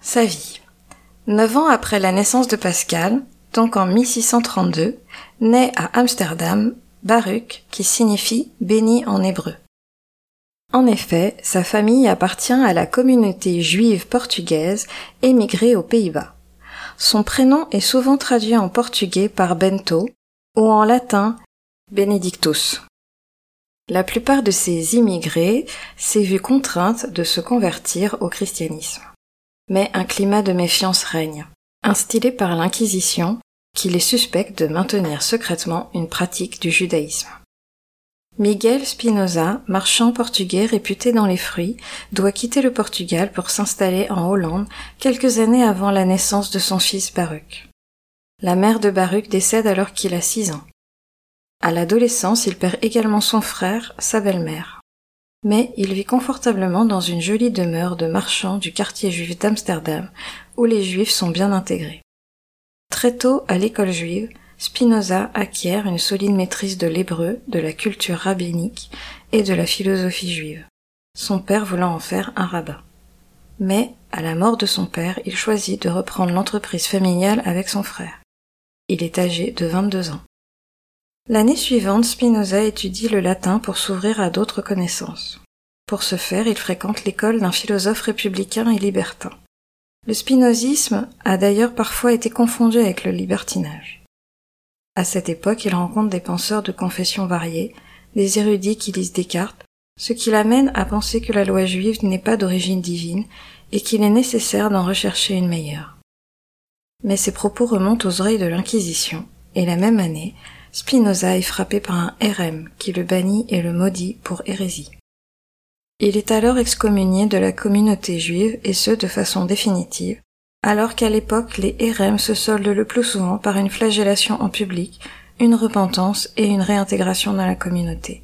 Sa vie. Neuf ans après la naissance de Pascal, donc en 1632, naît à Amsterdam Baruch, qui signifie béni en hébreu. En effet, sa famille appartient à la communauté juive portugaise émigrée aux Pays-Bas. Son prénom est souvent traduit en portugais par Bento ou en latin Benedictus. La plupart de ces immigrés s'est vu contrainte de se convertir au christianisme. Mais un climat de méfiance règne, instillé par l'Inquisition, qui les suspecte de maintenir secrètement une pratique du judaïsme. Miguel Spinoza, marchand portugais réputé dans les fruits, doit quitter le Portugal pour s'installer en Hollande quelques années avant la naissance de son fils Baruch. La mère de Baruch décède alors qu'il a six ans. À l'adolescence, il perd également son frère, sa belle-mère. Mais il vit confortablement dans une jolie demeure de marchand du quartier juif d'Amsterdam, où les juifs sont bien intégrés. Très tôt, à l'école juive, Spinoza acquiert une solide maîtrise de l'hébreu, de la culture rabbinique et de la philosophie juive, son père voulant en faire un rabbin. Mais, à la mort de son père, il choisit de reprendre l'entreprise familiale avec son frère. Il est âgé de 22 ans. L'année suivante, Spinoza étudie le latin pour s'ouvrir à d'autres connaissances. Pour ce faire, il fréquente l'école d'un philosophe républicain et libertin. Le spinozisme a d'ailleurs parfois été confondu avec le libertinage. À cette époque, il rencontre des penseurs de confessions variées, des érudits qui lisent Descartes, ce qui l'amène à penser que la loi juive n'est pas d'origine divine et qu'il est nécessaire d'en rechercher une meilleure. Mais ses propos remontent aux oreilles de l'Inquisition, et la même année, Spinoza est frappé par un RM qui le bannit et le maudit pour hérésie. Il est alors excommunié de la communauté juive et ce de façon définitive, alors qu'à l'époque les RM se soldent le plus souvent par une flagellation en public, une repentance et une réintégration dans la communauté.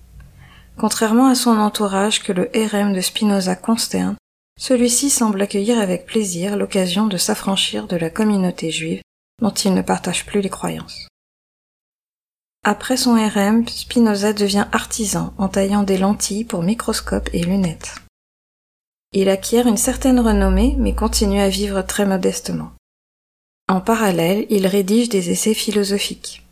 Contrairement à son entourage que le RM de Spinoza consterne, celui-ci semble accueillir avec plaisir l'occasion de s'affranchir de la communauté juive dont il ne partage plus les croyances. Après son RM, Spinoza devient artisan en taillant des lentilles pour microscopes et lunettes. Il acquiert une certaine renommée mais continue à vivre très modestement. En parallèle, il rédige des essais philosophiques.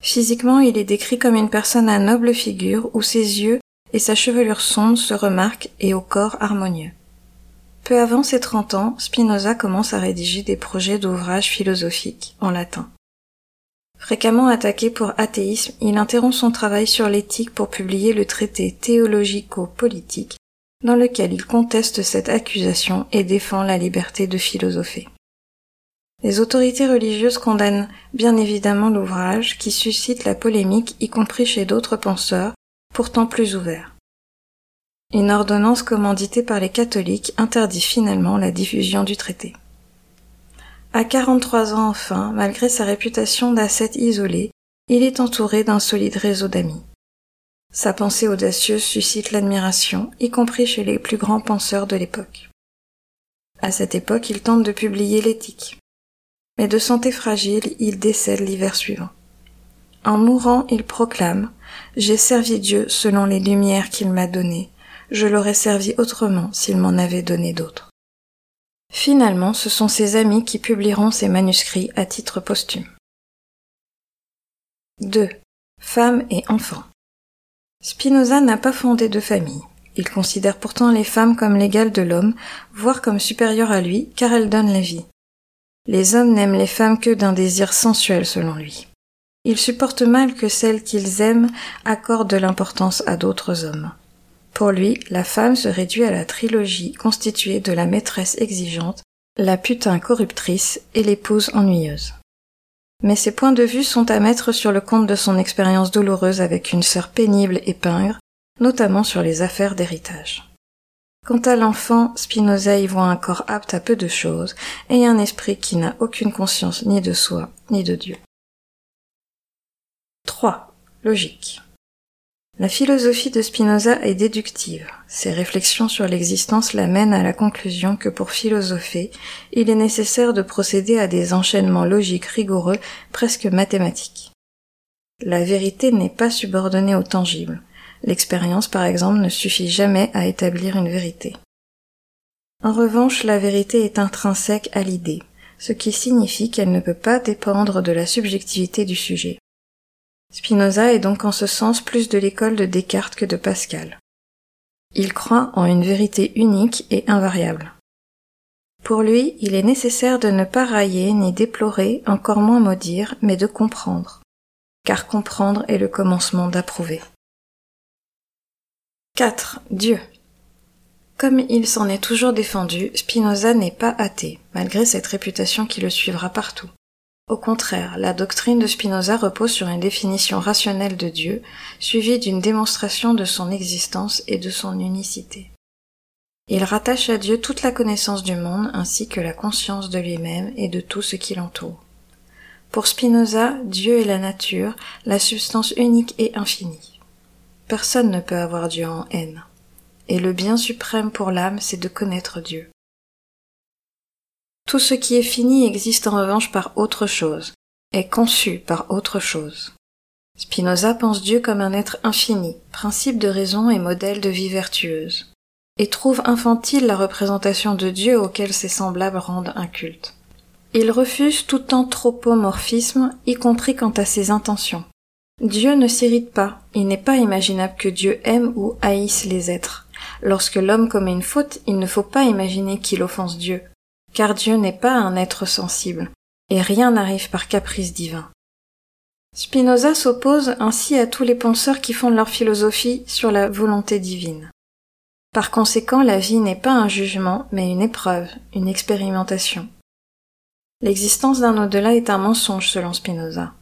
Physiquement, il est décrit comme une personne à noble figure où ses yeux et sa chevelure sombre se remarquent et au corps harmonieux. Peu avant ses trente ans, Spinoza commence à rédiger des projets d'ouvrages philosophiques en latin. Fréquemment attaqué pour athéisme, il interrompt son travail sur l'éthique pour publier le traité théologico-politique, dans lequel il conteste cette accusation et défend la liberté de philosopher. Les autorités religieuses condamnent bien évidemment l'ouvrage qui suscite la polémique y compris chez d'autres penseurs, pourtant plus ouverts. Une ordonnance commanditée par les catholiques interdit finalement la diffusion du traité. À 43 ans enfin, malgré sa réputation d'ascète isolé, il est entouré d'un solide réseau d'amis. Sa pensée audacieuse suscite l'admiration, y compris chez les plus grands penseurs de l'époque. À cette époque, il tente de publier l'éthique. Mais de santé fragile, il décède l'hiver suivant. En mourant, il proclame J'ai servi Dieu selon les lumières qu'il m'a données. Je l'aurais servi autrement s'il m'en avait donné d'autres. Finalement, ce sont ses amis qui publieront ses manuscrits à titre posthume. 2. Femmes et enfants. Spinoza n'a pas fondé de famille. Il considère pourtant les femmes comme l'égale de l'homme, voire comme supérieures à lui, car elles donnent la vie. Les hommes n'aiment les femmes que d'un désir sensuel selon lui. Il supporte mal que celles qu'ils aiment accordent de l'importance à d'autres hommes. Pour lui, la femme se réduit à la trilogie constituée de la maîtresse exigeante, la putain corruptrice et l'épouse ennuyeuse. Mais ses points de vue sont à mettre sur le compte de son expérience douloureuse avec une sœur pénible et pingre, notamment sur les affaires d'héritage. Quant à l'enfant, Spinoza y voit un corps apte à peu de choses et un esprit qui n'a aucune conscience ni de soi ni de Dieu. 3. Logique. La philosophie de Spinoza est déductive. Ses réflexions sur l'existence l'amènent à la conclusion que pour philosopher, il est nécessaire de procéder à des enchaînements logiques rigoureux, presque mathématiques. La vérité n'est pas subordonnée au tangible. L'expérience, par exemple, ne suffit jamais à établir une vérité. En revanche, la vérité est intrinsèque à l'idée, ce qui signifie qu'elle ne peut pas dépendre de la subjectivité du sujet. Spinoza est donc en ce sens plus de l'école de Descartes que de Pascal. Il croit en une vérité unique et invariable. Pour lui, il est nécessaire de ne pas railler ni déplorer, encore moins maudire, mais de comprendre. Car comprendre est le commencement d'approuver. 4. Dieu. Comme il s'en est toujours défendu, Spinoza n'est pas athée, malgré cette réputation qui le suivra partout. Au contraire, la doctrine de Spinoza repose sur une définition rationnelle de Dieu, suivie d'une démonstration de son existence et de son unicité. Il rattache à Dieu toute la connaissance du monde ainsi que la conscience de lui-même et de tout ce qui l'entoure. Pour Spinoza, Dieu est la nature, la substance unique et infinie. Personne ne peut avoir Dieu en haine. Et le bien suprême pour l'âme, c'est de connaître Dieu. Tout ce qui est fini existe en revanche par autre chose, est conçu par autre chose. Spinoza pense Dieu comme un être infini, principe de raison et modèle de vie vertueuse, et trouve infantile la représentation de Dieu auquel ses semblables rendent un culte. Il refuse tout anthropomorphisme, y compris quant à ses intentions. Dieu ne s'irrite pas, il n'est pas imaginable que Dieu aime ou haïsse les êtres. Lorsque l'homme commet une faute, il ne faut pas imaginer qu'il offense Dieu, car Dieu n'est pas un être sensible, et rien n'arrive par caprice divin. Spinoza s'oppose ainsi à tous les penseurs qui fondent leur philosophie sur la volonté divine. Par conséquent, la vie n'est pas un jugement, mais une épreuve, une expérimentation. L'existence d'un au-delà est un mensonge selon Spinoza.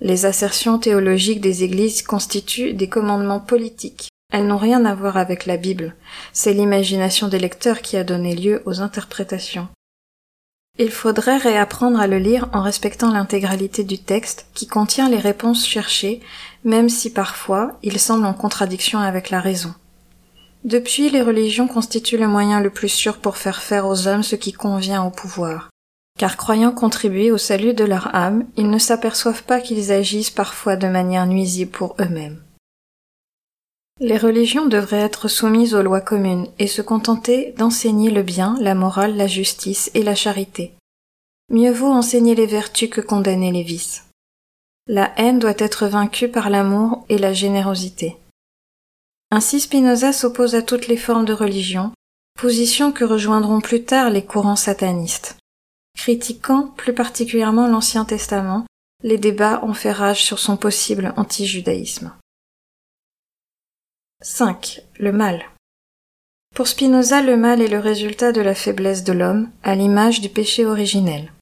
Les assertions théologiques des églises constituent des commandements politiques. Elles n'ont rien à voir avec la Bible. C'est l'imagination des lecteurs qui a donné lieu aux interprétations. Il faudrait réapprendre à le lire en respectant l'intégralité du texte qui contient les réponses cherchées, même si parfois il semble en contradiction avec la raison. Depuis, les religions constituent le moyen le plus sûr pour faire faire aux hommes ce qui convient au pouvoir. Car croyant contribuer au salut de leur âme, ils ne s'aperçoivent pas qu'ils agissent parfois de manière nuisible pour eux-mêmes. Les religions devraient être soumises aux lois communes et se contenter d'enseigner le bien, la morale, la justice et la charité. Mieux vaut enseigner les vertus que condamner les vices. La haine doit être vaincue par l'amour et la générosité. Ainsi Spinoza s'oppose à toutes les formes de religion, position que rejoindront plus tard les courants satanistes. Critiquant plus particulièrement l'Ancien Testament, les débats ont fait rage sur son possible anti-judaïsme. 5. Le mal. Pour Spinoza, le mal est le résultat de la faiblesse de l'homme, à l'image du péché originel.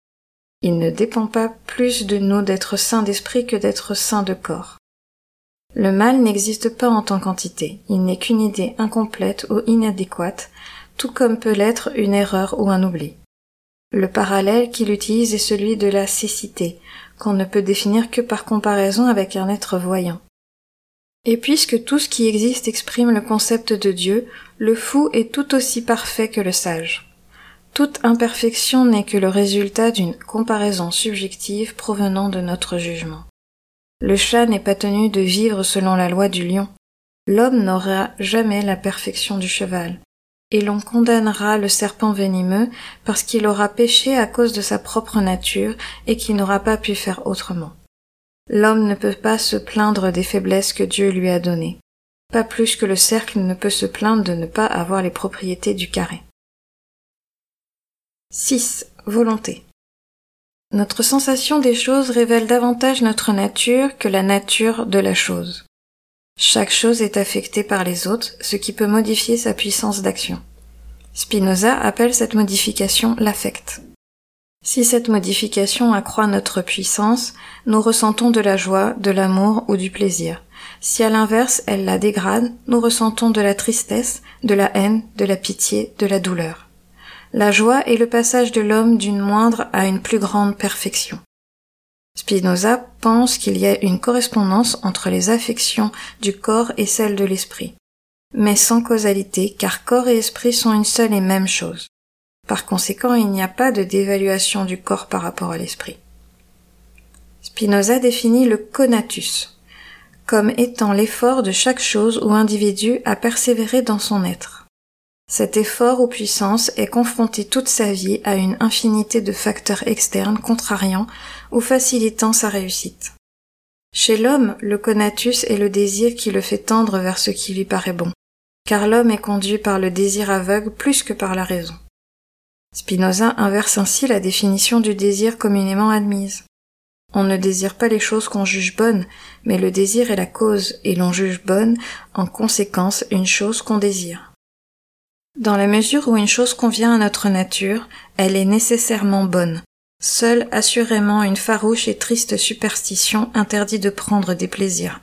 Il ne dépend pas plus de nous d'être saints d'esprit que d'être saints de corps. Le mal n'existe pas en tant qu'entité, il n'est qu'une idée incomplète ou inadéquate, tout comme peut l'être une erreur ou un oubli. Le parallèle qu'il utilise est celui de la cécité, qu'on ne peut définir que par comparaison avec un être voyant. Et puisque tout ce qui existe exprime le concept de Dieu, le fou est tout aussi parfait que le sage. Toute imperfection n'est que le résultat d'une comparaison subjective provenant de notre jugement. Le chat n'est pas tenu de vivre selon la loi du lion. L'homme n'aura jamais la perfection du cheval. Et l'on condamnera le serpent venimeux parce qu'il aura péché à cause de sa propre nature et qu'il n'aura pas pu faire autrement. L'homme ne peut pas se plaindre des faiblesses que Dieu lui a données, pas plus que le cercle ne peut se plaindre de ne pas avoir les propriétés du carré. 6. Volonté. Notre sensation des choses révèle davantage notre nature que la nature de la chose. Chaque chose est affectée par les autres, ce qui peut modifier sa puissance d'action. Spinoza appelle cette modification l'affect. Si cette modification accroît notre puissance, nous ressentons de la joie, de l'amour ou du plaisir. Si à l'inverse elle la dégrade, nous ressentons de la tristesse, de la haine, de la pitié, de la douleur. La joie est le passage de l'homme d'une moindre à une plus grande perfection. Spinoza pense qu'il y a une correspondance entre les affections du corps et celles de l'esprit, mais sans causalité car corps et esprit sont une seule et même chose. Par conséquent, il n'y a pas de dévaluation du corps par rapport à l'esprit. Spinoza définit le conatus comme étant l'effort de chaque chose ou individu à persévérer dans son être. Cet effort ou puissance est confronté toute sa vie à une infinité de facteurs externes contrariant ou facilitant sa réussite. Chez l'homme, le conatus est le désir qui le fait tendre vers ce qui lui paraît bon, car l'homme est conduit par le désir aveugle plus que par la raison. Spinoza inverse ainsi la définition du désir communément admise. On ne désire pas les choses qu'on juge bonnes, mais le désir est la cause, et l'on juge bonne, en conséquence, une chose qu'on désire. Dans la mesure où une chose convient à notre nature, elle est nécessairement bonne. Seule assurément une farouche et triste superstition interdit de prendre des plaisirs.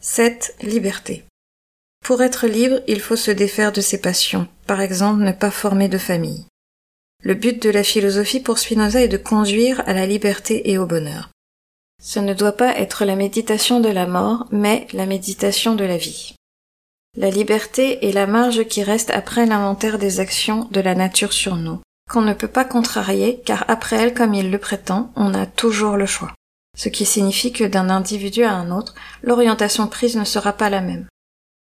7. Liberté. Pour être libre, il faut se défaire de ses passions, par exemple ne pas former de famille. Le but de la philosophie pour Spinoza est de conduire à la liberté et au bonheur. Ce ne doit pas être la méditation de la mort, mais la méditation de la vie. La liberté est la marge qui reste après l'inventaire des actions de la nature sur nous, qu'on ne peut pas contrarier, car après elle, comme il le prétend, on a toujours le choix. Ce qui signifie que d'un individu à un autre, l'orientation prise ne sera pas la même.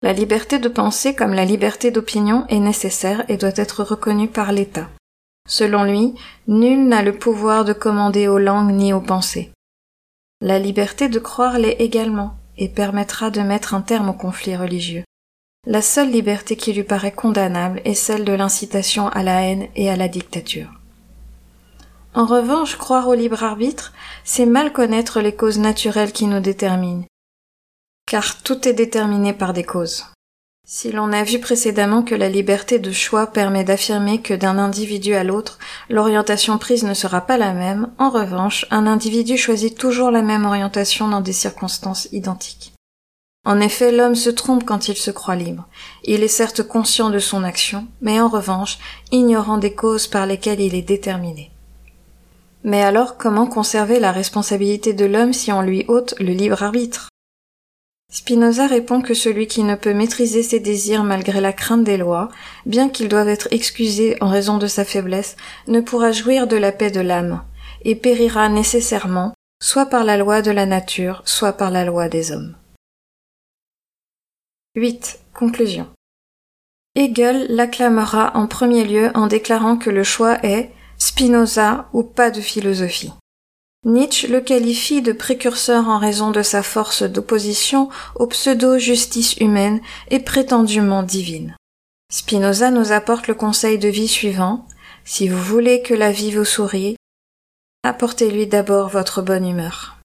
La liberté de penser comme la liberté d'opinion est nécessaire et doit être reconnue par l'État. Selon lui, nul n'a le pouvoir de commander aux langues ni aux pensées. La liberté de croire l'est également, et permettra de mettre un terme aux conflits religieux. La seule liberté qui lui paraît condamnable est celle de l'incitation à la haine et à la dictature. En revanche, croire au libre arbitre, c'est mal connaître les causes naturelles qui nous déterminent, car tout est déterminé par des causes. Si l'on a vu précédemment que la liberté de choix permet d'affirmer que d'un individu à l'autre, l'orientation prise ne sera pas la même, en revanche, un individu choisit toujours la même orientation dans des circonstances identiques. En effet, l'homme se trompe quand il se croit libre. Il est certes conscient de son action, mais en revanche, ignorant des causes par lesquelles il est déterminé. Mais alors, comment conserver la responsabilité de l'homme si on lui ôte le libre arbitre? Spinoza répond que celui qui ne peut maîtriser ses désirs malgré la crainte des lois, bien qu'il doive être excusé en raison de sa faiblesse, ne pourra jouir de la paix de l'âme, et périra nécessairement, soit par la loi de la nature, soit par la loi des hommes. 8. Conclusion. Hegel l'acclamera en premier lieu en déclarant que le choix est Spinoza ou pas de philosophie. Nietzsche le qualifie de précurseur en raison de sa force d'opposition aux pseudo-justice humaine et prétendument divine. Spinoza nous apporte le conseil de vie suivant. Si vous voulez que la vie vous sourie, apportez-lui d'abord votre bonne humeur.